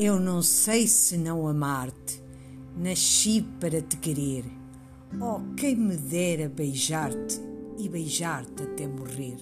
Eu não sei se não amar-te, nasci para te querer. Oh, quem me dera beijar-te e beijar-te até morrer.